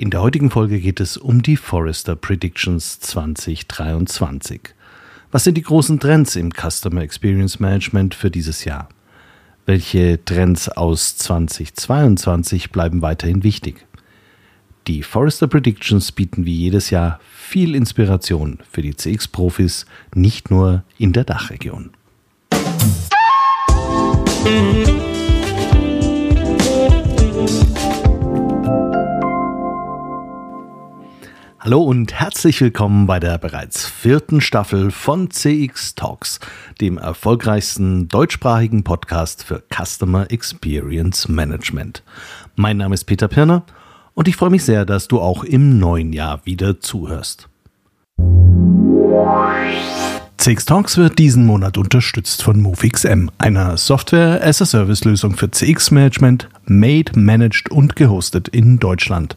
In der heutigen Folge geht es um die Forrester Predictions 2023. Was sind die großen Trends im Customer Experience Management für dieses Jahr? Welche Trends aus 2022 bleiben weiterhin wichtig? Die Forrester Predictions bieten wie jedes Jahr viel Inspiration für die CX-Profis, nicht nur in der Dachregion. Musik Hallo und herzlich willkommen bei der bereits vierten Staffel von CX Talks, dem erfolgreichsten deutschsprachigen Podcast für Customer Experience Management. Mein Name ist Peter Pirner und ich freue mich sehr, dass du auch im neuen Jahr wieder zuhörst. CX Talks wird diesen Monat unterstützt von MoveXM, einer Software-as-a-Service-Lösung für CX-Management, made, managed und gehostet in Deutschland.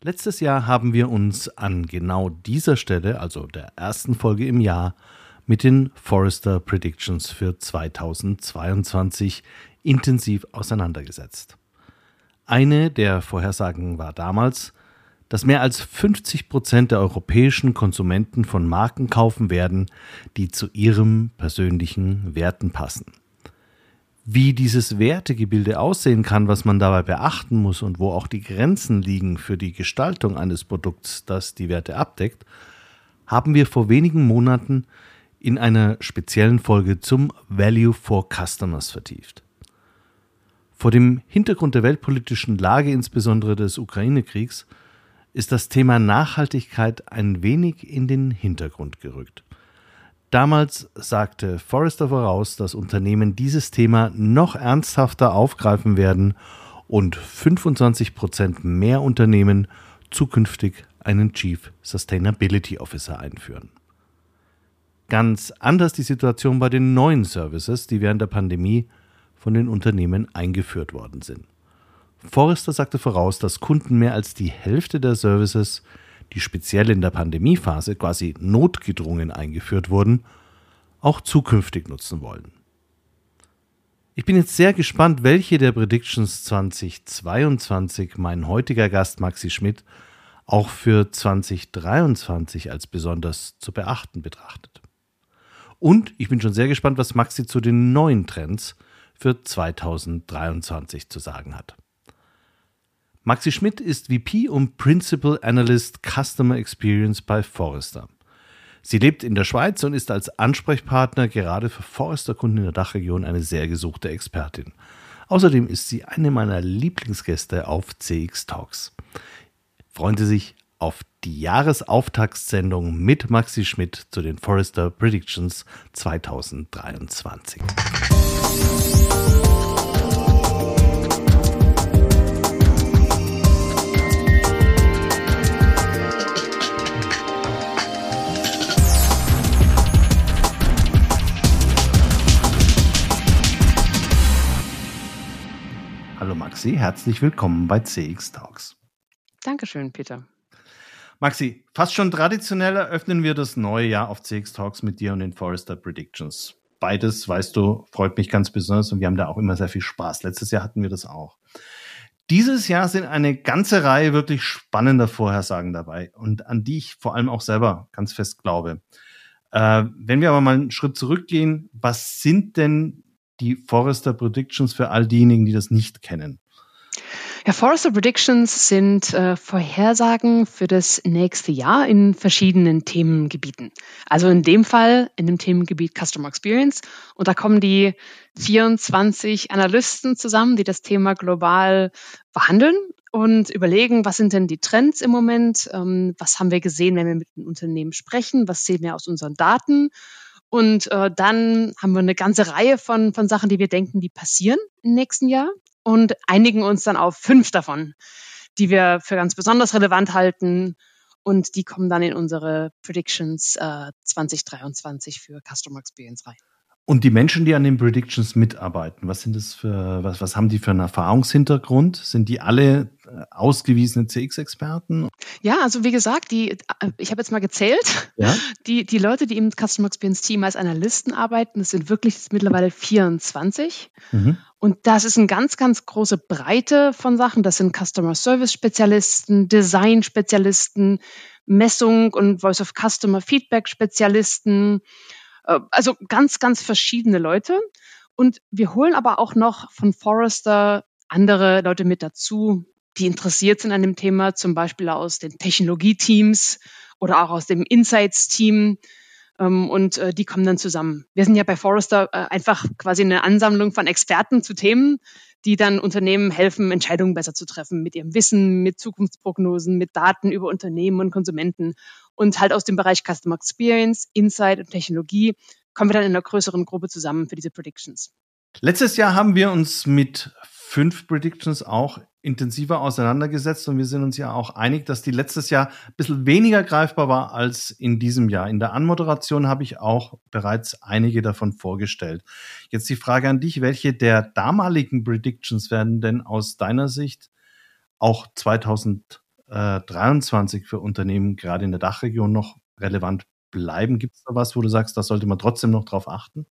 Letztes Jahr haben wir uns an genau dieser Stelle, also der ersten Folge im Jahr, mit den Forrester Predictions für 2022 intensiv auseinandergesetzt. Eine der Vorhersagen war damals, dass mehr als 50 Prozent der europäischen Konsumenten von Marken kaufen werden, die zu ihrem persönlichen Werten passen. Wie dieses Wertegebilde aussehen kann, was man dabei beachten muss und wo auch die Grenzen liegen für die Gestaltung eines Produkts, das die Werte abdeckt, haben wir vor wenigen Monaten in einer speziellen Folge zum Value for Customers vertieft. Vor dem Hintergrund der weltpolitischen Lage, insbesondere des Ukraine-Kriegs, ist das Thema Nachhaltigkeit ein wenig in den Hintergrund gerückt. Damals sagte Forrester voraus, dass Unternehmen dieses Thema noch ernsthafter aufgreifen werden und 25 Prozent mehr Unternehmen zukünftig einen Chief Sustainability Officer einführen. Ganz anders die Situation bei den neuen Services, die während der Pandemie von den Unternehmen eingeführt worden sind. Forrester sagte voraus, dass Kunden mehr als die Hälfte der Services die speziell in der Pandemiephase quasi notgedrungen eingeführt wurden, auch zukünftig nutzen wollen. Ich bin jetzt sehr gespannt, welche der Predictions 2022 mein heutiger Gast Maxi Schmidt auch für 2023 als besonders zu beachten betrachtet. Und ich bin schon sehr gespannt, was Maxi zu den neuen Trends für 2023 zu sagen hat. Maxi Schmidt ist VP und Principal Analyst Customer Experience bei Forrester. Sie lebt in der Schweiz und ist als Ansprechpartner gerade für Forrester-Kunden in der Dachregion eine sehr gesuchte Expertin. Außerdem ist sie eine meiner Lieblingsgäste auf CX Talks. Freuen Sie sich auf die Jahresauftaktssendung mit Maxi Schmidt zu den Forrester Predictions 2023. Maxi, herzlich willkommen bei CX Talks. Dankeschön, Peter. Maxi, fast schon traditionell eröffnen wir das neue Jahr auf CX Talks mit dir und den Forrester Predictions. Beides, weißt du, freut mich ganz besonders und wir haben da auch immer sehr viel Spaß. Letztes Jahr hatten wir das auch. Dieses Jahr sind eine ganze Reihe wirklich spannender Vorhersagen dabei und an die ich vor allem auch selber ganz fest glaube. Äh, wenn wir aber mal einen Schritt zurückgehen, was sind denn die Forrester Predictions für all diejenigen, die das nicht kennen? Ja, Forrester Predictions sind äh, Vorhersagen für das nächste Jahr in verschiedenen Themengebieten. Also in dem Fall in dem Themengebiet Customer Experience. Und da kommen die 24 Analysten zusammen, die das Thema global behandeln und überlegen, was sind denn die Trends im Moment, ähm, was haben wir gesehen, wenn wir mit den Unternehmen sprechen, was sehen wir aus unseren Daten. Und äh, dann haben wir eine ganze Reihe von, von Sachen, die wir denken, die passieren im nächsten Jahr und einigen uns dann auf fünf davon, die wir für ganz besonders relevant halten. Und die kommen dann in unsere Predictions äh, 2023 für Customer Experience rein. Und die Menschen, die an den Predictions mitarbeiten, was sind das für, was, was haben die für einen Erfahrungshintergrund? Sind die alle äh, ausgewiesene CX-Experten? Ja, also wie gesagt, die, äh, ich habe jetzt mal gezählt, ja? die, die Leute, die im Customer Experience Team als Analysten arbeiten, das sind wirklich mittlerweile 24. Mhm. Und das ist eine ganz, ganz große Breite von Sachen. Das sind Customer Service Spezialisten, Design Spezialisten, Messung und Voice of Customer Feedback Spezialisten, also ganz, ganz verschiedene Leute. Und wir holen aber auch noch von Forrester andere Leute mit dazu, die interessiert sind an dem Thema, zum Beispiel aus den Technologieteams oder auch aus dem Insights-Team. Ähm, und äh, die kommen dann zusammen. Wir sind ja bei Forrester äh, einfach quasi eine Ansammlung von Experten zu Themen, die dann Unternehmen helfen, Entscheidungen besser zu treffen mit ihrem Wissen, mit Zukunftsprognosen, mit Daten über Unternehmen und Konsumenten. Und halt aus dem Bereich Customer Experience, Insight und Technologie kommen wir dann in einer größeren Gruppe zusammen für diese Predictions. Letztes Jahr haben wir uns mit fünf Predictions auch intensiver auseinandergesetzt und wir sind uns ja auch einig, dass die letztes Jahr ein bisschen weniger greifbar war als in diesem Jahr. In der Anmoderation habe ich auch bereits einige davon vorgestellt. Jetzt die Frage an dich, welche der damaligen Predictions werden denn aus deiner Sicht auch 2023 für Unternehmen gerade in der Dachregion noch relevant bleiben? Gibt es da was, wo du sagst, da sollte man trotzdem noch drauf achten?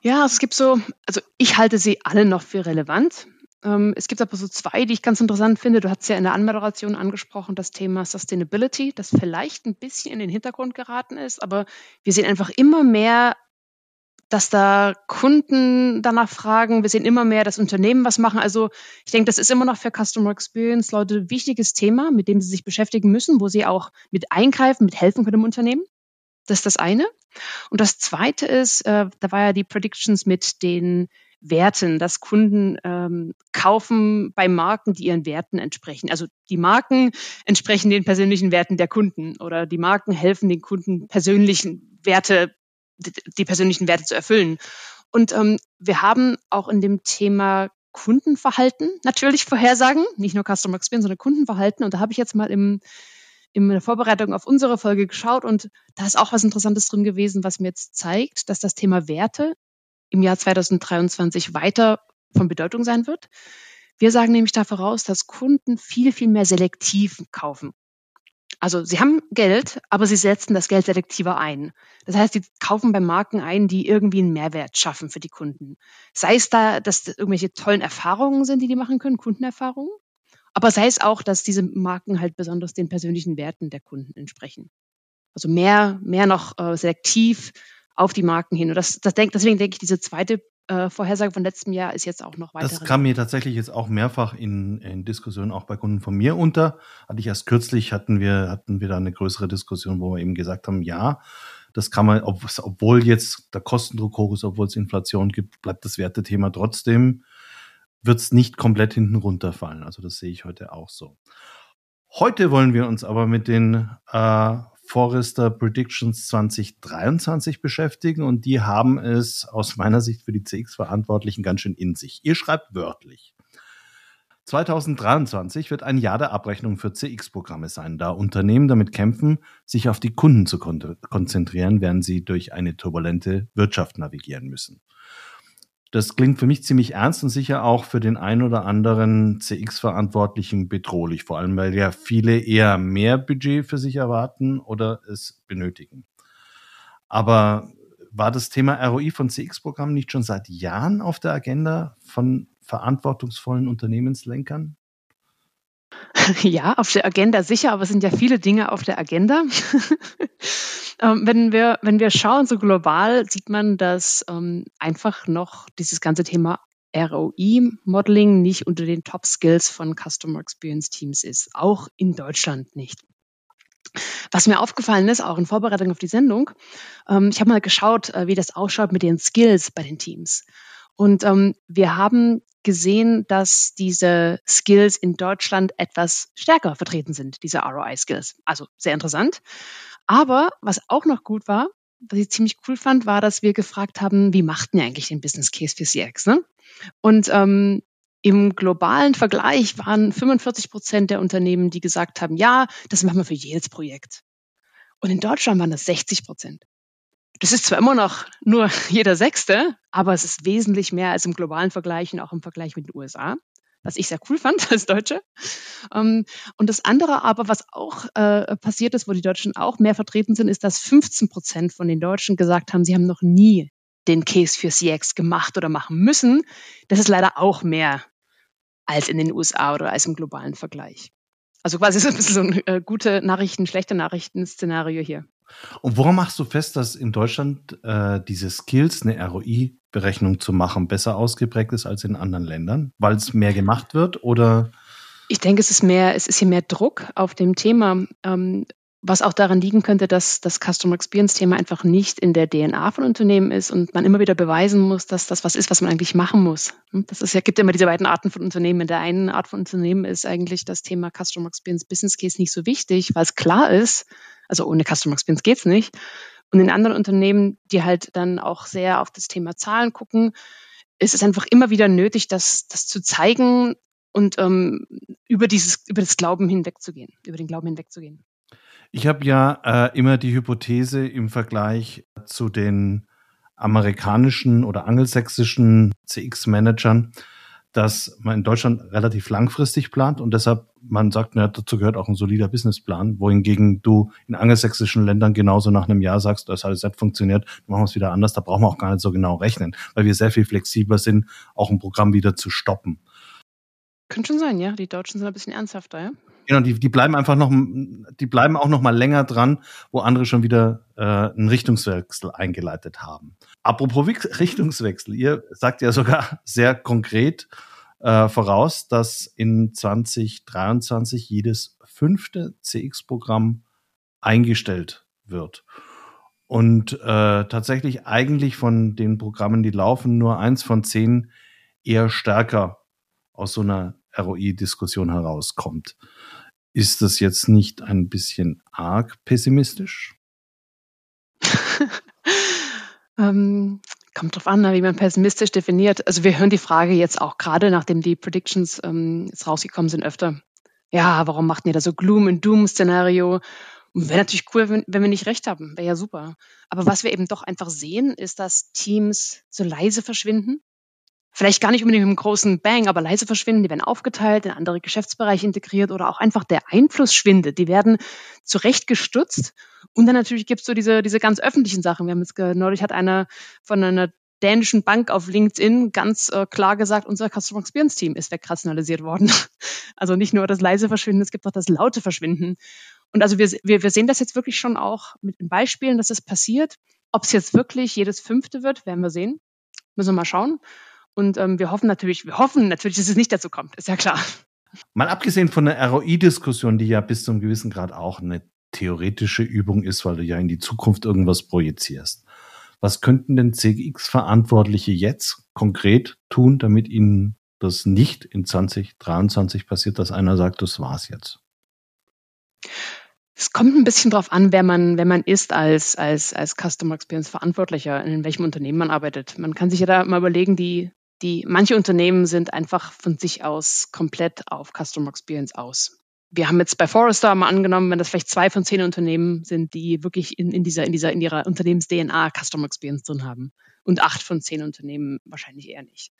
Ja, es gibt so, also ich halte sie alle noch für relevant. Ähm, es gibt aber so zwei, die ich ganz interessant finde. Du hast ja in der Anmoderation angesprochen, das Thema Sustainability, das vielleicht ein bisschen in den Hintergrund geraten ist, aber wir sehen einfach immer mehr, dass da Kunden danach fragen. Wir sehen immer mehr, dass Unternehmen was machen. Also ich denke, das ist immer noch für Customer Experience Leute ein wichtiges Thema, mit dem sie sich beschäftigen müssen, wo sie auch mit eingreifen, mit helfen können im Unternehmen. Das ist das eine. Und das zweite ist, äh, da war ja die Predictions mit den Werten, dass Kunden ähm, kaufen bei Marken, die ihren Werten entsprechen. Also die Marken entsprechen den persönlichen Werten der Kunden oder die Marken helfen den Kunden persönlichen Werte, die persönlichen Werte zu erfüllen. Und ähm, wir haben auch in dem Thema Kundenverhalten natürlich Vorhersagen, nicht nur Customer Experience, sondern Kundenverhalten. Und da habe ich jetzt mal im in der Vorbereitung auf unsere Folge geschaut und da ist auch was Interessantes drin gewesen, was mir jetzt zeigt, dass das Thema Werte im Jahr 2023 weiter von Bedeutung sein wird. Wir sagen nämlich da voraus, dass Kunden viel, viel mehr selektiv kaufen. Also sie haben Geld, aber sie setzen das Geld selektiver ein. Das heißt, sie kaufen bei Marken ein, die irgendwie einen Mehrwert schaffen für die Kunden. Sei es da, dass das irgendwelche tollen Erfahrungen sind, die die machen können, Kundenerfahrungen, aber sei es auch, dass diese Marken halt besonders den persönlichen Werten der Kunden entsprechen. Also mehr, mehr noch äh, selektiv auf die Marken hin. Und das, das denk, deswegen denke ich, diese zweite äh, Vorhersage von letztem Jahr ist jetzt auch noch weiter. Das kam mir tatsächlich jetzt auch mehrfach in, in Diskussionen auch bei Kunden von mir unter. Hatte ich erst kürzlich, hatten wir, hatten wir da eine größere Diskussion, wo wir eben gesagt haben, ja, das kann man, ob, obwohl jetzt der Kostendruck hoch ist, obwohl es Inflation gibt, bleibt das Wertethema trotzdem wird es nicht komplett hinten runterfallen. Also das sehe ich heute auch so. Heute wollen wir uns aber mit den äh, Forrester Predictions 2023 beschäftigen und die haben es aus meiner Sicht für die CX-Verantwortlichen ganz schön in sich. Ihr schreibt wörtlich. 2023 wird ein Jahr der Abrechnung für CX-Programme sein, da Unternehmen damit kämpfen, sich auf die Kunden zu konzentrieren, während sie durch eine turbulente Wirtschaft navigieren müssen. Das klingt für mich ziemlich ernst und sicher auch für den ein oder anderen CX-Verantwortlichen bedrohlich, vor allem weil ja viele eher mehr Budget für sich erwarten oder es benötigen. Aber war das Thema ROI von CX-Programmen nicht schon seit Jahren auf der Agenda von verantwortungsvollen Unternehmenslenkern? Ja, auf der Agenda sicher, aber es sind ja viele Dinge auf der Agenda. Ähm, wenn, wir, wenn wir schauen, so global, sieht man, dass ähm, einfach noch dieses ganze Thema ROI-Modeling nicht unter den Top-Skills von Customer Experience Teams ist, auch in Deutschland nicht. Was mir aufgefallen ist, auch in Vorbereitung auf die Sendung, ähm, ich habe mal geschaut, äh, wie das ausschaut mit den Skills bei den Teams. Und ähm, wir haben gesehen, dass diese Skills in Deutschland etwas stärker vertreten sind, diese ROI-Skills. Also sehr interessant. Aber was auch noch gut war, was ich ziemlich cool fand, war, dass wir gefragt haben, wie macht denn eigentlich den Business Case für CX? Ne? Und ähm, im globalen Vergleich waren 45 Prozent der Unternehmen, die gesagt haben, ja, das machen wir für jedes Projekt. Und in Deutschland waren das 60 Prozent. Das ist zwar immer noch nur jeder Sechste, aber es ist wesentlich mehr als im globalen Vergleich und auch im Vergleich mit den USA, was ich sehr cool fand als Deutsche. Ähm, und das andere aber, was auch äh, passiert ist, wo die Deutschen auch mehr vertreten sind, ist, dass 15 Prozent von den Deutschen gesagt haben, sie haben noch nie den Case für CX gemacht oder machen müssen. Das ist leider auch mehr als in den USA oder als im globalen Vergleich. Also quasi so ein bisschen so ein äh, gute Nachrichten, schlechte Nachrichten-Szenario hier. Und woran machst du fest, dass in Deutschland äh, diese Skills, eine ROI-Berechnung zu machen, besser ausgeprägt ist als in anderen Ländern? Weil es mehr gemacht wird oder? Ich denke, es ist mehr, es ist hier mehr Druck auf dem Thema. Ähm, was auch daran liegen könnte, dass das Customer Experience Thema einfach nicht in der DNA von Unternehmen ist und man immer wieder beweisen muss, dass das was ist, was man eigentlich machen muss. Hm, das ist ja, gibt immer diese beiden Arten von Unternehmen. In der einen Art von Unternehmen ist eigentlich das Thema Customer Experience Business Case nicht so wichtig, weil es klar ist, also ohne Customer Experience geht's nicht. Und in anderen Unternehmen, die halt dann auch sehr auf das Thema Zahlen gucken, ist es einfach immer wieder nötig, das, das zu zeigen und ähm, über dieses, über das Glauben hinwegzugehen, über den Glauben hinwegzugehen. Ich habe ja äh, immer die Hypothese im Vergleich zu den amerikanischen oder angelsächsischen CX-Managern, dass man in Deutschland relativ langfristig plant und deshalb man sagt, na, dazu gehört auch ein solider Businessplan, wohingegen du in angelsächsischen Ländern genauso nach einem Jahr sagst, das hat jetzt funktioniert, machen wir es wieder anders, da brauchen wir auch gar nicht so genau rechnen, weil wir sehr viel flexibler sind, auch ein Programm wieder zu stoppen. Könnte schon sein, ja. Die Deutschen sind ein bisschen ernsthafter, ja. Genau, die, die bleiben einfach noch, die bleiben auch noch mal länger dran, wo andere schon wieder äh, einen Richtungswechsel eingeleitet haben. Apropos Richtungswechsel, ihr sagt ja sogar sehr konkret äh, voraus, dass in 2023 jedes fünfte CX-Programm eingestellt wird. Und äh, tatsächlich eigentlich von den Programmen, die laufen, nur eins von zehn eher stärker aus so einer ROI-Diskussion herauskommt. Ist das jetzt nicht ein bisschen arg pessimistisch? ähm, kommt drauf an, wie man pessimistisch definiert. Also wir hören die Frage jetzt auch gerade, nachdem die Predictions ähm, jetzt rausgekommen sind, öfter. Ja, warum macht ihr da so Gloom and Doom Szenario? Wäre natürlich cool, wenn, wenn wir nicht recht haben. Wäre ja super. Aber was wir eben doch einfach sehen, ist, dass Teams so leise verschwinden vielleicht gar nicht unbedingt mit einem großen Bang, aber leise verschwinden. Die werden aufgeteilt, in andere Geschäftsbereiche integriert oder auch einfach der Einfluss schwindet. Die werden zurechtgestutzt. Und dann natürlich gibt's so diese, diese ganz öffentlichen Sachen. Wir haben jetzt neulich hat einer von einer dänischen Bank auf LinkedIn ganz äh, klar gesagt, unser Customer Experience Team ist wegrationalisiert worden. Also nicht nur das leise Verschwinden, es gibt auch das laute Verschwinden. Und also wir, wir, wir sehen das jetzt wirklich schon auch mit den Beispielen, dass das passiert. Ob es jetzt wirklich jedes fünfte wird, werden wir sehen. Müssen wir mal schauen. Und ähm, wir hoffen natürlich, wir hoffen natürlich, dass es nicht dazu kommt, ist ja klar. Mal abgesehen von der ROI-Diskussion, die ja bis zu einem gewissen Grad auch eine theoretische Übung ist, weil du ja in die Zukunft irgendwas projizierst. Was könnten denn CX-Verantwortliche jetzt konkret tun, damit ihnen das nicht in 2023 passiert, dass einer sagt, das war's jetzt? Es kommt ein bisschen drauf an, wer man, wer man ist als, als, als Customer Experience Verantwortlicher, in welchem Unternehmen man arbeitet. Man kann sich ja da mal überlegen, die die manche Unternehmen sind einfach von sich aus komplett auf Customer Experience aus. Wir haben jetzt bei Forrester mal angenommen, wenn das vielleicht zwei von zehn Unternehmen sind, die wirklich in, in dieser, in dieser, in ihrer Unternehmens-DNA Customer Experience drin haben. Und acht von zehn Unternehmen wahrscheinlich eher nicht.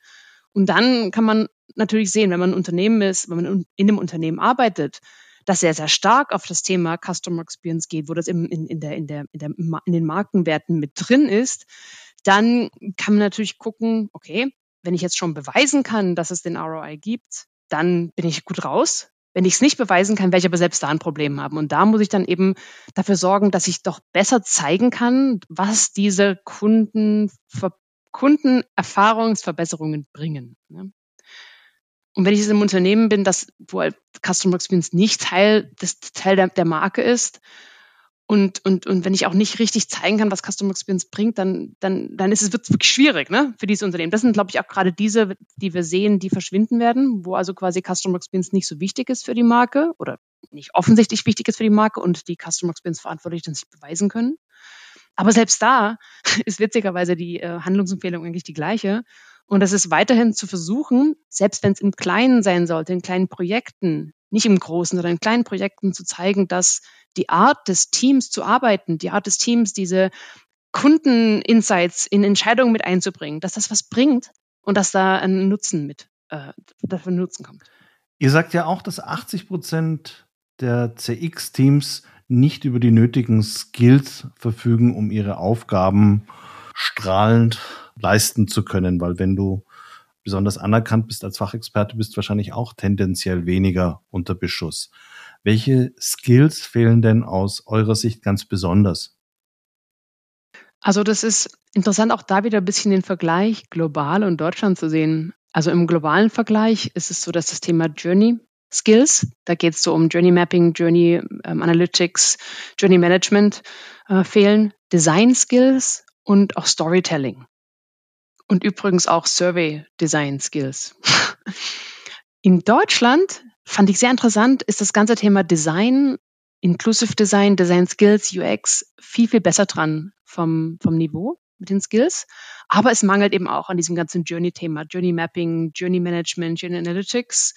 Und dann kann man natürlich sehen, wenn man ein Unternehmen ist, wenn man in einem Unternehmen arbeitet, das sehr, sehr stark auf das Thema Customer Experience geht, wo das in, in, in, der, in, der, in, der, in den Markenwerten mit drin ist, dann kann man natürlich gucken, okay, wenn ich jetzt schon beweisen kann, dass es den ROI gibt, dann bin ich gut raus. Wenn ich es nicht beweisen kann, werde ich aber selbst da ein Problem haben. Und da muss ich dann eben dafür sorgen, dass ich doch besser zeigen kann, was diese Kunden Kunden Erfahrungsverbesserungen bringen. Ne? Und wenn ich jetzt im Unternehmen bin, das, wo Customer Experience nicht Teil, des, Teil der, der Marke ist, und, und, und wenn ich auch nicht richtig zeigen kann, was Customer Experience bringt, dann, dann, dann ist es wirklich schwierig ne, für dieses Unternehmen. Das sind, glaube ich, auch gerade diese, die wir sehen, die verschwinden werden, wo also quasi Customer Experience nicht so wichtig ist für die Marke oder nicht offensichtlich wichtig ist für die Marke und die Customer Experience Verantwortlichen sich beweisen können. Aber selbst da ist witzigerweise die äh, Handlungsempfehlung eigentlich die gleiche. Und das ist weiterhin zu versuchen, selbst wenn es im Kleinen sein sollte, in kleinen Projekten, nicht im Großen, sondern in kleinen Projekten zu zeigen, dass die Art des Teams zu arbeiten, die Art des Teams, diese Kundeninsights in Entscheidungen mit einzubringen, dass das was bringt und dass da ein Nutzen mit, äh, dafür Nutzen kommt. Ihr sagt ja auch, dass 80 Prozent der CX-Teams nicht über die nötigen Skills verfügen, um ihre Aufgaben strahlend leisten zu können, weil wenn du besonders anerkannt bist als Fachexperte, bist wahrscheinlich auch tendenziell weniger unter Beschuss. Welche Skills fehlen denn aus eurer Sicht ganz besonders? Also das ist interessant, auch da wieder ein bisschen den Vergleich global und Deutschland zu sehen. Also im globalen Vergleich ist es so, dass das Thema Journey Skills, da geht es so um Journey Mapping, Journey ähm, Analytics, Journey Management äh, fehlen, Design Skills und auch Storytelling. Und übrigens auch Survey Design Skills. In Deutschland fand ich sehr interessant, ist das ganze Thema Design, Inclusive Design, Design Skills, UX viel, viel besser dran vom, vom Niveau mit den Skills. Aber es mangelt eben auch an diesem ganzen Journey-Thema, Journey Mapping, Journey Management, Journey Analytics.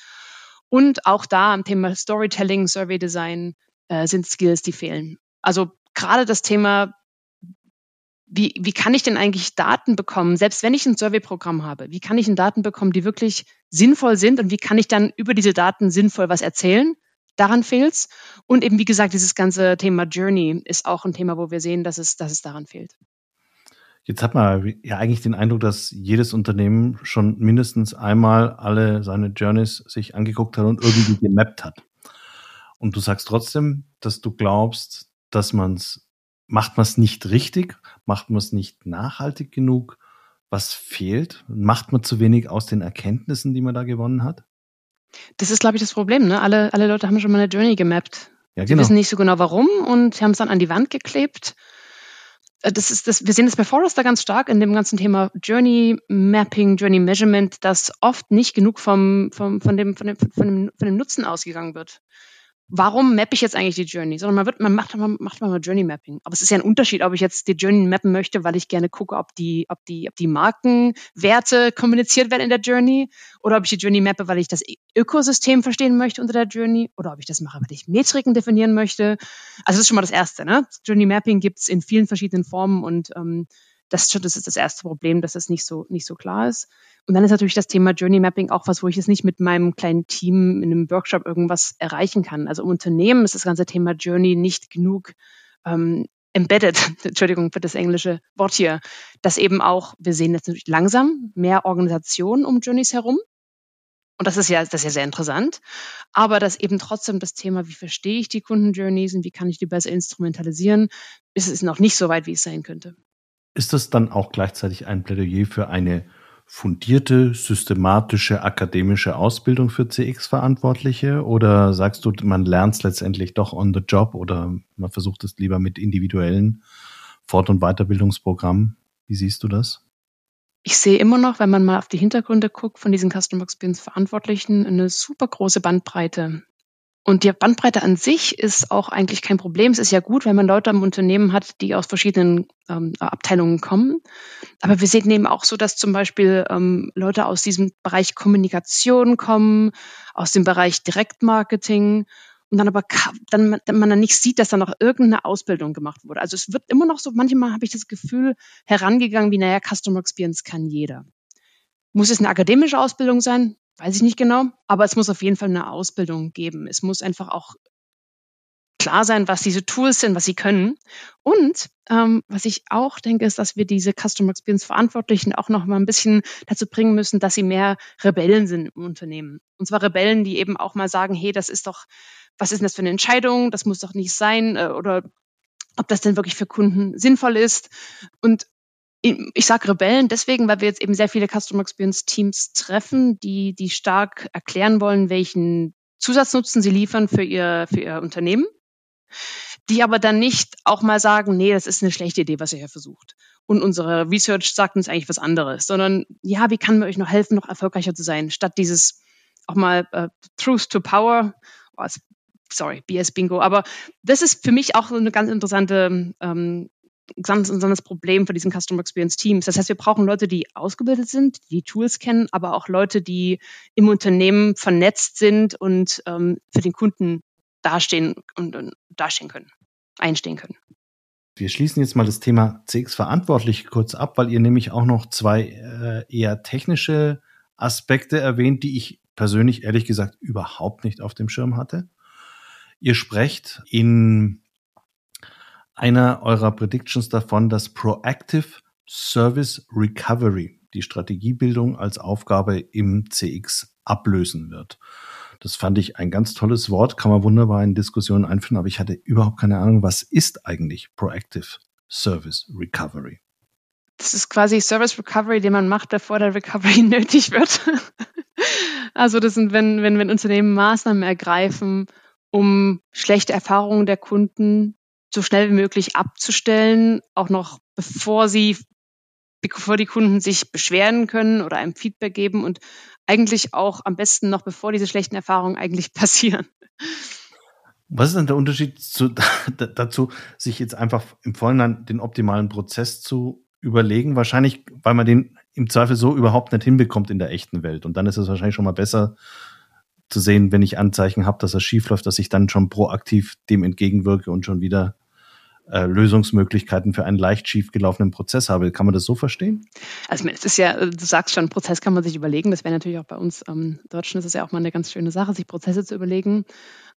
Und auch da am Thema Storytelling, Survey Design äh, sind Skills, die fehlen. Also gerade das Thema wie, wie kann ich denn eigentlich Daten bekommen, selbst wenn ich ein Survey-Programm habe, wie kann ich denn Daten bekommen, die wirklich sinnvoll sind und wie kann ich dann über diese Daten sinnvoll was erzählen? Daran fehlt's. Und eben, wie gesagt, dieses ganze Thema Journey ist auch ein Thema, wo wir sehen, dass es, dass es daran fehlt. Jetzt hat man ja eigentlich den Eindruck, dass jedes Unternehmen schon mindestens einmal alle seine Journeys sich angeguckt hat und irgendwie gemappt hat. Und du sagst trotzdem, dass du glaubst, dass man es macht man es nicht richtig? Macht man es nicht nachhaltig genug? Was fehlt? Macht man zu wenig aus den Erkenntnissen, die man da gewonnen hat? Das ist, glaube ich, das Problem. Ne? Alle, alle Leute haben schon mal eine Journey gemappt. Ja, genau. Sie wissen nicht so genau warum und haben es dann an die Wand geklebt. Äh, das ist das, wir sehen das bei Forrester ganz stark in dem ganzen Thema Journey Mapping, Journey Measurement, dass oft nicht genug vom, vom, von, dem, von, dem, von, dem, von dem Nutzen ausgegangen wird warum mappe ich jetzt eigentlich die Journey? Sondern man, wird, man macht, man macht mal Journey Mapping. Aber es ist ja ein Unterschied, ob ich jetzt die Journey mappen möchte, weil ich gerne gucke, ob die, ob die, ob die Markenwerte kommuniziert werden in der Journey oder ob ich die Journey mappe, weil ich das Ökosystem verstehen möchte unter der Journey oder ob ich das mache, weil ich Metriken definieren möchte. Also das ist schon mal das Erste. Ne? Journey Mapping gibt's in vielen verschiedenen Formen und ähm, das, ist schon, das ist das erste Problem, dass es nicht so, nicht so klar ist. Und dann ist natürlich das Thema Journey Mapping auch was, wo ich jetzt nicht mit meinem kleinen Team in einem Workshop irgendwas erreichen kann. Also im Unternehmen ist das ganze Thema Journey nicht genug ähm, embedded, Entschuldigung für das englische Wort hier, dass eben auch, wir sehen jetzt natürlich langsam mehr Organisationen um Journeys herum. Und das ist ja, das ist ja sehr interessant. Aber dass eben trotzdem das Thema, wie verstehe ich die Kundenjourneys und wie kann ich die besser instrumentalisieren, ist es noch nicht so weit, wie es sein könnte. Ist das dann auch gleichzeitig ein Plädoyer für eine fundierte, systematische, akademische Ausbildung für CX-Verantwortliche? Oder sagst du, man lernt es letztendlich doch on the job oder man versucht es lieber mit individuellen Fort- und Weiterbildungsprogrammen? Wie siehst du das? Ich sehe immer noch, wenn man mal auf die Hintergründe guckt von diesen Customer Experience Verantwortlichen, eine super große Bandbreite. Und die Bandbreite an sich ist auch eigentlich kein Problem. Es ist ja gut, wenn man Leute im Unternehmen hat, die aus verschiedenen ähm, Abteilungen kommen. Aber wir sehen eben auch so, dass zum Beispiel ähm, Leute aus diesem Bereich Kommunikation kommen, aus dem Bereich Direktmarketing und dann aber dann, man dann nicht sieht, dass da noch irgendeine Ausbildung gemacht wurde. Also es wird immer noch so, manchmal habe ich das Gefühl, herangegangen wie, naja, Customer Experience kann jeder. Muss es eine akademische Ausbildung sein? Weiß ich nicht genau, aber es muss auf jeden Fall eine Ausbildung geben. Es muss einfach auch klar sein, was diese Tools sind, was sie können. Und ähm, was ich auch denke, ist, dass wir diese Customer Experience Verantwortlichen auch noch mal ein bisschen dazu bringen müssen, dass sie mehr Rebellen sind im Unternehmen. Und zwar Rebellen, die eben auch mal sagen, hey, das ist doch, was ist denn das für eine Entscheidung? Das muss doch nicht sein. Äh, oder ob das denn wirklich für Kunden sinnvoll ist. Und ich sage Rebellen deswegen, weil wir jetzt eben sehr viele Customer Experience Teams treffen, die, die stark erklären wollen, welchen Zusatznutzen sie liefern für ihr, für ihr Unternehmen, die aber dann nicht auch mal sagen, nee, das ist eine schlechte Idee, was ihr hier versucht. Und unsere Research sagt uns eigentlich was anderes, sondern ja, wie kann man euch noch helfen, noch erfolgreicher zu sein, statt dieses auch mal uh, Truth to Power, oh, sorry, BS Bingo, aber das ist für mich auch eine ganz interessante ähm, interessantes Problem für diesen Customer Experience Teams. Das heißt, wir brauchen Leute, die ausgebildet sind, die Tools kennen, aber auch Leute, die im Unternehmen vernetzt sind und ähm, für den Kunden dastehen und, und dastehen können, einstehen können. Wir schließen jetzt mal das Thema CX verantwortlich kurz ab, weil ihr nämlich auch noch zwei äh, eher technische Aspekte erwähnt, die ich persönlich ehrlich gesagt überhaupt nicht auf dem Schirm hatte. Ihr sprecht in einer eurer Predictions davon, dass Proactive Service Recovery die Strategiebildung als Aufgabe im CX ablösen wird. Das fand ich ein ganz tolles Wort, kann man wunderbar in Diskussionen einführen, aber ich hatte überhaupt keine Ahnung, was ist eigentlich Proactive Service Recovery? Das ist quasi Service Recovery, den man macht, bevor der Recovery nötig wird. also das sind, wenn, wenn, wenn Unternehmen Maßnahmen ergreifen, um schlechte Erfahrungen der Kunden so schnell wie möglich abzustellen, auch noch bevor sie, bevor die Kunden sich beschweren können oder einem Feedback geben und eigentlich auch am besten noch bevor diese schlechten Erfahrungen eigentlich passieren. Was ist denn der Unterschied zu, dazu, sich jetzt einfach im Vorhinein den optimalen Prozess zu überlegen? Wahrscheinlich, weil man den im Zweifel so überhaupt nicht hinbekommt in der echten Welt. Und dann ist es wahrscheinlich schon mal besser zu sehen, wenn ich Anzeichen habe, dass er schief läuft, dass ich dann schon proaktiv dem entgegenwirke und schon wieder äh, Lösungsmöglichkeiten für einen leicht schief gelaufenen Prozess habe. Kann man das so verstehen? Also es ist ja, du sagst schon, Prozess kann man sich überlegen. Das wäre natürlich auch bei uns ähm, Deutschen ist es ja auch mal eine ganz schöne Sache, sich Prozesse zu überlegen.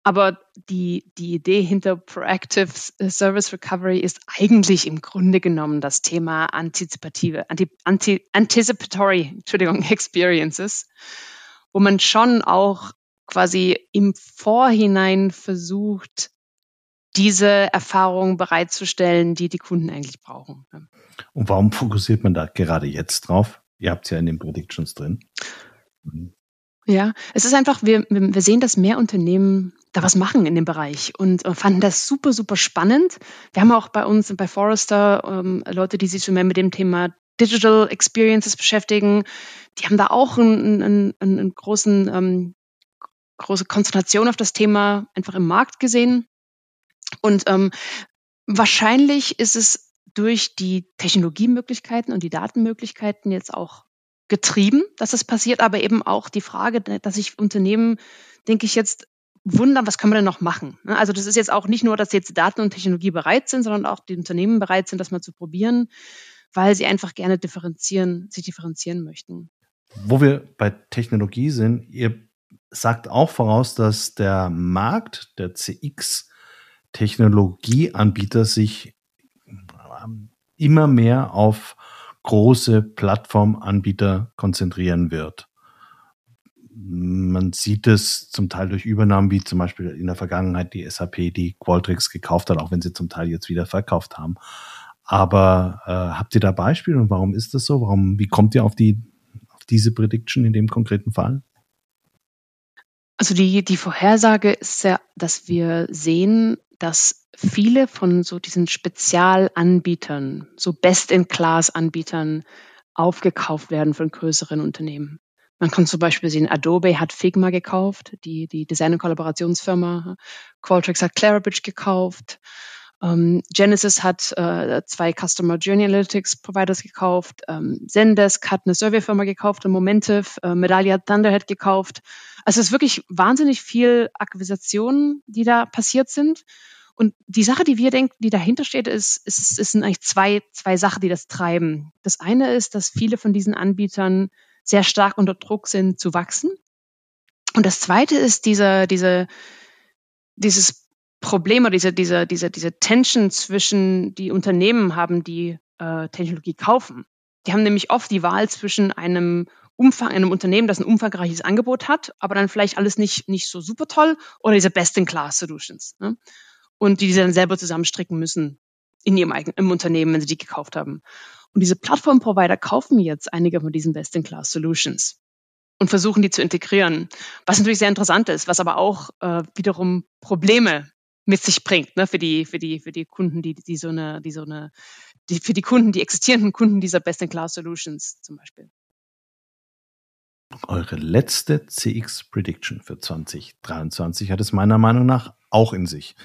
Aber die, die Idee hinter Proactive Service Recovery ist eigentlich im Grunde genommen das Thema antizipative, anti, anti, anticipatory, Entschuldigung, Experiences, wo man schon auch quasi im Vorhinein versucht, diese Erfahrungen bereitzustellen, die die Kunden eigentlich brauchen. Und warum fokussiert man da gerade jetzt drauf? Ihr habt es ja in den Predictions drin. Mhm. Ja, es ist einfach, wir, wir sehen, dass mehr Unternehmen da was machen in dem Bereich und fanden das super, super spannend. Wir haben auch bei uns bei Forrester ähm, Leute, die sich schon mehr mit dem Thema Digital Experiences beschäftigen. Die haben da auch einen, einen, einen großen, ähm, große Konzentration auf das Thema einfach im Markt gesehen. Und ähm, wahrscheinlich ist es durch die Technologiemöglichkeiten und die Datenmöglichkeiten jetzt auch getrieben, dass es passiert, aber eben auch die Frage, dass sich Unternehmen, denke ich jetzt, wundern, was können wir denn noch machen? Ne, also das ist jetzt auch nicht nur, dass jetzt Daten und Technologie bereit sind, sondern auch die Unternehmen bereit sind, das mal zu probieren, weil sie einfach gerne differenzieren, sich differenzieren möchten. Wo wir bei Technologie sind, ihr sagt auch voraus, dass der Markt der CX Technologieanbieter sich ähm, immer mehr auf große Plattformanbieter konzentrieren wird. Man sieht es zum Teil durch Übernahmen, wie zum Beispiel in der Vergangenheit die SAP, die Qualtrics gekauft hat, auch wenn sie zum Teil jetzt wieder verkauft haben. Aber äh, habt ihr da Beispiele und warum ist das so? Warum, wie kommt ihr auf die auf diese Prediction in dem konkreten Fall? Also die, die Vorhersage ist ja, dass wir sehen, dass viele von so diesen Spezialanbietern, so Best-in-Class-Anbietern aufgekauft werden von größeren Unternehmen. Man kann zum Beispiel sehen, Adobe hat Figma gekauft, die, die Design- und Kollaborationsfirma. Qualtrics hat Clarabridge gekauft. Ähm, Genesis hat äh, zwei Customer Journey Analytics Providers gekauft. Ähm, Zendesk hat eine Surveyfirma gekauft, Momentive. Äh, Medallia hat Thunderhead gekauft. Also es ist wirklich wahnsinnig viel Akquisitionen, die da passiert sind. Und die Sache, die wir denken, die dahinter steht, ist, ist sind eigentlich zwei, zwei Sachen, die das treiben. Das eine ist, dass viele von diesen Anbietern sehr stark unter Druck sind zu wachsen. Und das zweite ist diese, diese, dieses Problem oder diese, diese, diese, diese Tension zwischen die Unternehmen haben, die äh, Technologie kaufen. Die haben nämlich oft die Wahl zwischen einem Umfang, einem Unternehmen, das ein umfangreiches Angebot hat, aber dann vielleicht alles nicht, nicht so super toll, oder diese Best-in-Class-Solutions. Ne? und die, die dann selber zusammenstricken müssen in ihrem eigenen im Unternehmen, wenn sie die gekauft haben. Und diese Plattform-Provider kaufen jetzt einige von diesen Best-in-Class-Solutions und versuchen die zu integrieren, was natürlich sehr interessant ist, was aber auch äh, wiederum Probleme mit sich bringt, ne, für die, für die, für die Kunden, die, die so eine, die so eine, die, für die Kunden, die existierenden Kunden dieser Best-in-Class-Solutions zum Beispiel. Eure letzte CX-Prediction für 2023 hat es meiner Meinung nach auch in sich.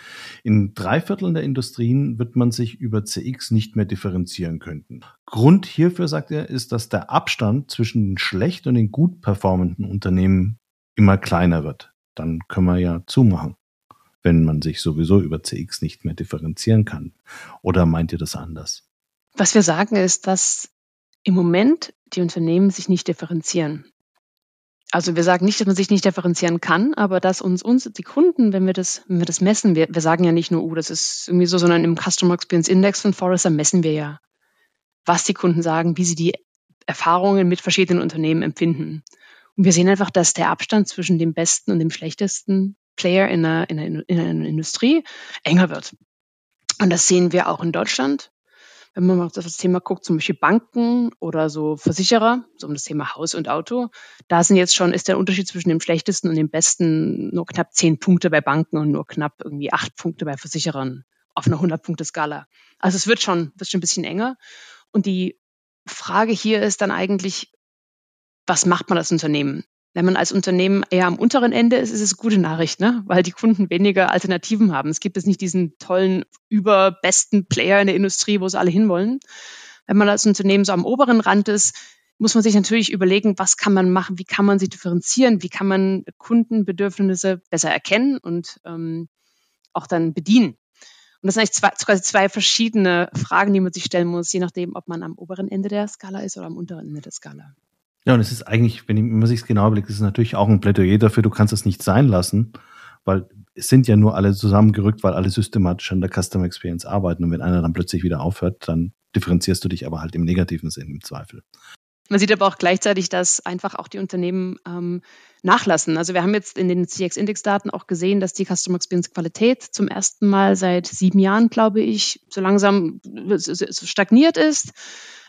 In drei Vierteln der Industrien wird man sich über CX nicht mehr differenzieren können. Grund hierfür, sagt er, ist, dass der Abstand zwischen den schlecht und den gut performenden Unternehmen immer kleiner wird. Dann können wir ja zumachen, wenn man sich sowieso über CX nicht mehr differenzieren kann. Oder meint ihr das anders? Was wir sagen ist, dass im Moment die Unternehmen sich nicht differenzieren. Also wir sagen nicht, dass man sich nicht differenzieren kann, aber dass uns, uns die Kunden, wenn wir das, wenn wir das messen, wir, wir sagen ja nicht nur, oh, das ist irgendwie so, sondern im Customer Experience Index von Forrester messen wir ja, was die Kunden sagen, wie sie die Erfahrungen mit verschiedenen Unternehmen empfinden. Und wir sehen einfach, dass der Abstand zwischen dem besten und dem schlechtesten Player in einer, in einer, in einer Industrie enger wird. Und das sehen wir auch in Deutschland wenn man mal auf das Thema guckt, zum Beispiel Banken oder so Versicherer, so um das Thema Haus und Auto, da sind jetzt schon, ist der Unterschied zwischen dem schlechtesten und dem besten nur knapp zehn Punkte bei Banken und nur knapp irgendwie acht Punkte bei Versicherern auf einer 100-Punkte-Skala. Also es wird schon, wird schon ein bisschen enger. Und die Frage hier ist dann eigentlich, was macht man als Unternehmen? Wenn man als Unternehmen eher am unteren Ende ist, ist es gute Nachricht, ne? weil die Kunden weniger Alternativen haben. Es gibt jetzt nicht diesen tollen, überbesten Player in der Industrie, wo sie alle hinwollen. Wenn man als Unternehmen so am oberen Rand ist, muss man sich natürlich überlegen, was kann man machen, wie kann man sie differenzieren, wie kann man Kundenbedürfnisse besser erkennen und ähm, auch dann bedienen. Und das sind eigentlich zwei, quasi zwei verschiedene Fragen, die man sich stellen muss, je nachdem, ob man am oberen Ende der Skala ist oder am unteren Ende der Skala. Ja, und es ist eigentlich, wenn man sich es genau überlegt, ist es natürlich auch ein Plädoyer dafür, du kannst es nicht sein lassen, weil es sind ja nur alle zusammengerückt, weil alle systematisch an der Customer Experience arbeiten. Und wenn einer dann plötzlich wieder aufhört, dann differenzierst du dich aber halt im negativen Sinn im Zweifel. Man sieht aber auch gleichzeitig, dass einfach auch die Unternehmen ähm, nachlassen. Also wir haben jetzt in den CX-Index-Daten auch gesehen, dass die Customer Experience Qualität zum ersten Mal seit sieben Jahren, glaube ich, so langsam stagniert ist.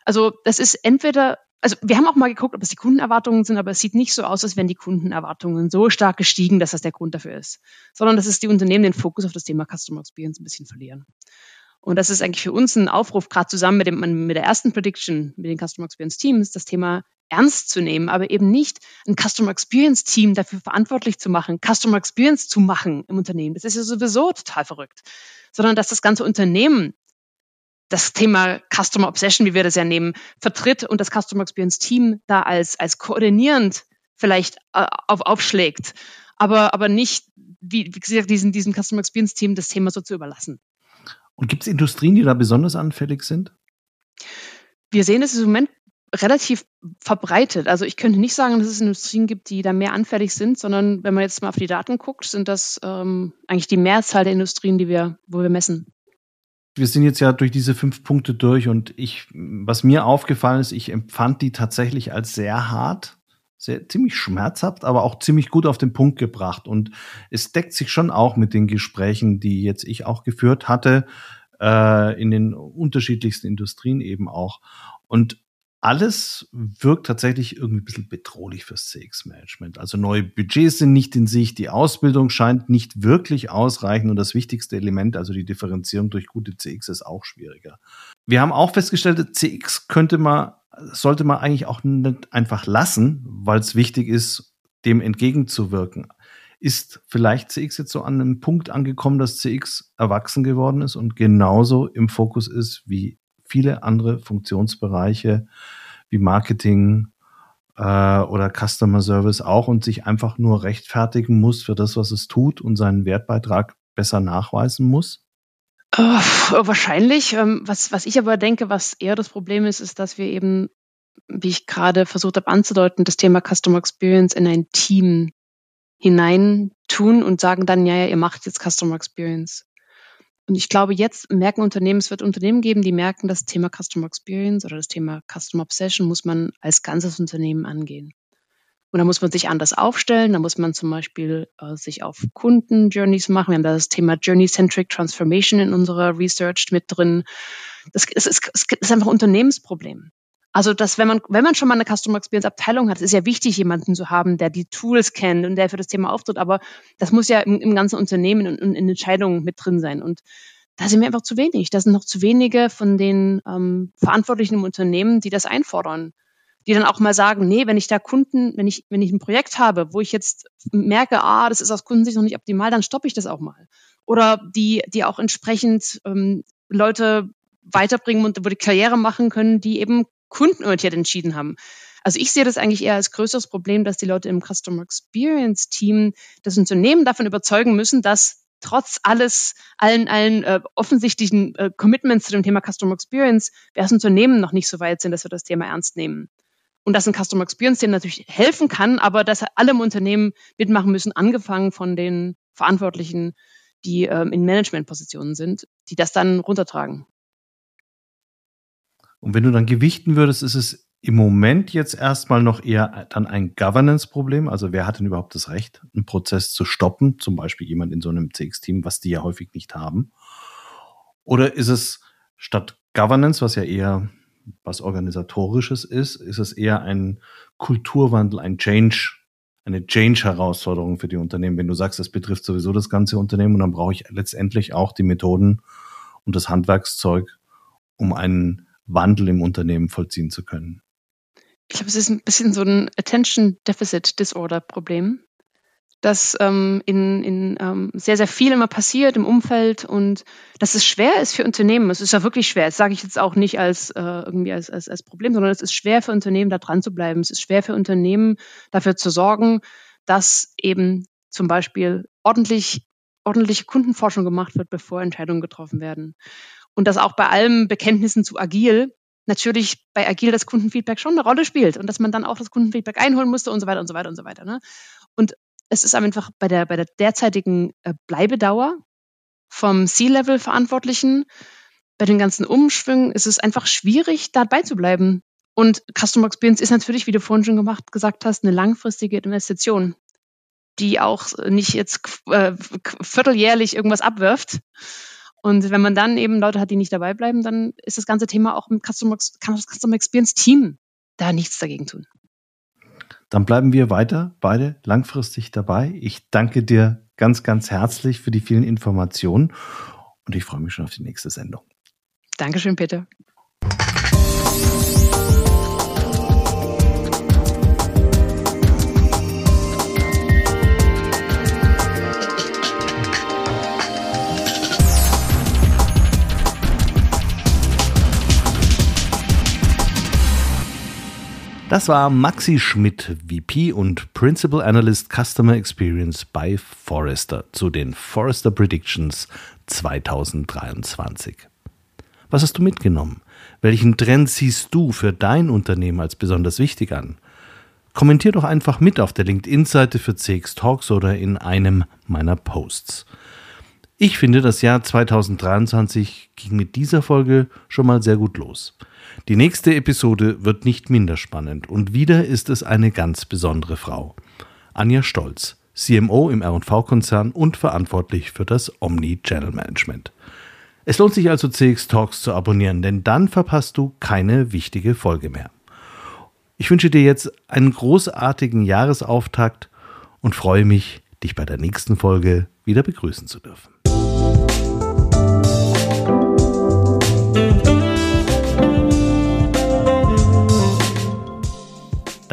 Also das ist entweder also wir haben auch mal geguckt, ob es die Kundenerwartungen sind, aber es sieht nicht so aus, als wären die Kundenerwartungen so stark gestiegen, dass das der Grund dafür ist, sondern dass es die Unternehmen den Fokus auf das Thema Customer Experience ein bisschen verlieren. Und das ist eigentlich für uns ein Aufruf, gerade zusammen mit, dem, mit der ersten Prediction, mit den Customer Experience Teams, das Thema ernst zu nehmen, aber eben nicht ein Customer Experience Team dafür verantwortlich zu machen, Customer Experience zu machen im Unternehmen. Das ist ja sowieso total verrückt. Sondern dass das ganze Unternehmen das Thema Customer Obsession, wie wir das ja nehmen, vertritt und das Customer Experience Team da als, als koordinierend vielleicht äh, auf, aufschlägt, aber, aber nicht, wie, wie gesagt, diesen, diesem Customer Experience Team das Thema so zu überlassen. Und gibt es Industrien, die da besonders anfällig sind? Wir sehen es im Moment relativ verbreitet. Also ich könnte nicht sagen, dass es Industrien gibt, die da mehr anfällig sind, sondern wenn man jetzt mal auf die Daten guckt, sind das ähm, eigentlich die Mehrzahl der Industrien, die wir, wo wir messen wir sind jetzt ja durch diese fünf Punkte durch und ich, was mir aufgefallen ist, ich empfand die tatsächlich als sehr hart, sehr ziemlich schmerzhaft, aber auch ziemlich gut auf den Punkt gebracht. Und es deckt sich schon auch mit den Gesprächen, die jetzt ich auch geführt hatte, äh, in den unterschiedlichsten Industrien eben auch. Und alles wirkt tatsächlich irgendwie ein bisschen bedrohlich fürs CX-Management. Also neue Budgets sind nicht in Sicht, die Ausbildung scheint nicht wirklich ausreichend und das wichtigste Element, also die Differenzierung durch gute CX, ist auch schwieriger. Wir haben auch festgestellt, CX könnte man, sollte man eigentlich auch nicht einfach lassen, weil es wichtig ist, dem entgegenzuwirken. Ist vielleicht CX jetzt so an einem Punkt angekommen, dass CX erwachsen geworden ist und genauso im Fokus ist wie viele andere Funktionsbereiche wie Marketing äh, oder Customer Service auch und sich einfach nur rechtfertigen muss für das, was es tut und seinen Wertbeitrag besser nachweisen muss? Oh, wahrscheinlich. Ähm, was, was ich aber denke, was eher das Problem ist, ist, dass wir eben, wie ich gerade versucht habe anzudeuten, das Thema Customer Experience in ein Team hinein tun und sagen dann, ja, ja, ihr macht jetzt Customer Experience. Und ich glaube, jetzt merken Unternehmen, es wird Unternehmen geben, die merken, das Thema Customer Experience oder das Thema Customer Obsession muss man als ganzes Unternehmen angehen. Und da muss man sich anders aufstellen. Da muss man zum Beispiel äh, sich auf Kunden-Journeys machen. Wir haben das Thema Journey-Centric Transformation in unserer Research mit drin. Das ist, ist, ist einfach ein Unternehmensproblem. Also, dass wenn man, wenn man schon mal eine Customer Experience Abteilung hat, ist ja wichtig, jemanden zu haben, der die Tools kennt und der für das Thema auftritt. Aber das muss ja im, im ganzen Unternehmen und, und in Entscheidungen mit drin sein. Und da sind wir einfach zu wenig. Da sind noch zu wenige von den ähm, Verantwortlichen im Unternehmen, die das einfordern die dann auch mal sagen, nee, wenn ich da Kunden, wenn ich, wenn ich ein Projekt habe, wo ich jetzt merke, ah, das ist aus Kundensicht noch nicht optimal, dann stoppe ich das auch mal. Oder die, die auch entsprechend ähm, Leute weiterbringen und wo die Karriere machen können, die eben kundenorientiert entschieden haben. Also ich sehe das eigentlich eher als größeres Problem, dass die Leute im Customer Experience Team das Unternehmen davon überzeugen müssen, dass trotz alles, allen, allen äh, offensichtlichen äh, Commitments zu dem Thema Customer Experience, wir als Unternehmen noch nicht so weit sind, dass wir das Thema ernst nehmen und dass ein Customer Experience Team natürlich helfen kann, aber dass alle im Unternehmen mitmachen müssen, angefangen von den Verantwortlichen, die ähm, in Managementpositionen sind, die das dann runtertragen. Und wenn du dann gewichten würdest, ist es im Moment jetzt erstmal noch eher dann ein Governance-Problem. Also wer hat denn überhaupt das Recht, einen Prozess zu stoppen? Zum Beispiel jemand in so einem CX-Team, was die ja häufig nicht haben. Oder ist es statt Governance, was ja eher was organisatorisches ist, ist es eher ein Kulturwandel, ein Change, eine Change-Herausforderung für die Unternehmen. Wenn du sagst, das betrifft sowieso das ganze Unternehmen und dann brauche ich letztendlich auch die Methoden und das Handwerkszeug, um einen Wandel im Unternehmen vollziehen zu können. Ich glaube, es ist ein bisschen so ein Attention Deficit Disorder Problem dass ähm, in, in ähm, sehr, sehr viel immer passiert im Umfeld und dass es schwer ist für Unternehmen. Es ist ja wirklich schwer. Das sage ich jetzt auch nicht als äh, irgendwie als, als, als Problem, sondern es ist schwer für Unternehmen, da dran zu bleiben. Es ist schwer für Unternehmen, dafür zu sorgen, dass eben zum Beispiel ordentlich, ordentliche Kundenforschung gemacht wird, bevor Entscheidungen getroffen werden. Und dass auch bei allen Bekenntnissen zu agil natürlich bei agil das Kundenfeedback schon eine Rolle spielt und dass man dann auch das Kundenfeedback einholen musste und so weiter und so weiter und so weiter. Ne? Und es ist einfach bei der, bei der derzeitigen äh, Bleibedauer vom C-Level-Verantwortlichen, bei den ganzen Umschwüngen ist es einfach schwierig, dabei zu bleiben. Und Customer Experience ist natürlich, wie du vorhin schon gemacht, gesagt hast, eine langfristige Investition, die auch nicht jetzt äh, vierteljährlich irgendwas abwirft. Und wenn man dann eben Leute hat, die nicht dabei bleiben, dann ist das ganze Thema auch im Customer, Customer Experience Team da nichts dagegen tun. Dann bleiben wir weiter beide langfristig dabei. Ich danke dir ganz, ganz herzlich für die vielen Informationen und ich freue mich schon auf die nächste Sendung. Dankeschön, Peter. Das war Maxi Schmidt, VP und Principal Analyst Customer Experience bei Forrester zu den Forrester Predictions 2023. Was hast du mitgenommen? Welchen Trend siehst du für dein Unternehmen als besonders wichtig an? Kommentier doch einfach mit auf der LinkedIn-Seite für CX Talks oder in einem meiner Posts. Ich finde, das Jahr 2023 ging mit dieser Folge schon mal sehr gut los. Die nächste Episode wird nicht minder spannend und wieder ist es eine ganz besondere Frau. Anja Stolz, CMO im R&V-Konzern und verantwortlich für das Omni-Channel Management. Es lohnt sich also CX Talks zu abonnieren, denn dann verpasst du keine wichtige Folge mehr. Ich wünsche dir jetzt einen großartigen Jahresauftakt und freue mich, dich bei der nächsten Folge wieder begrüßen zu dürfen.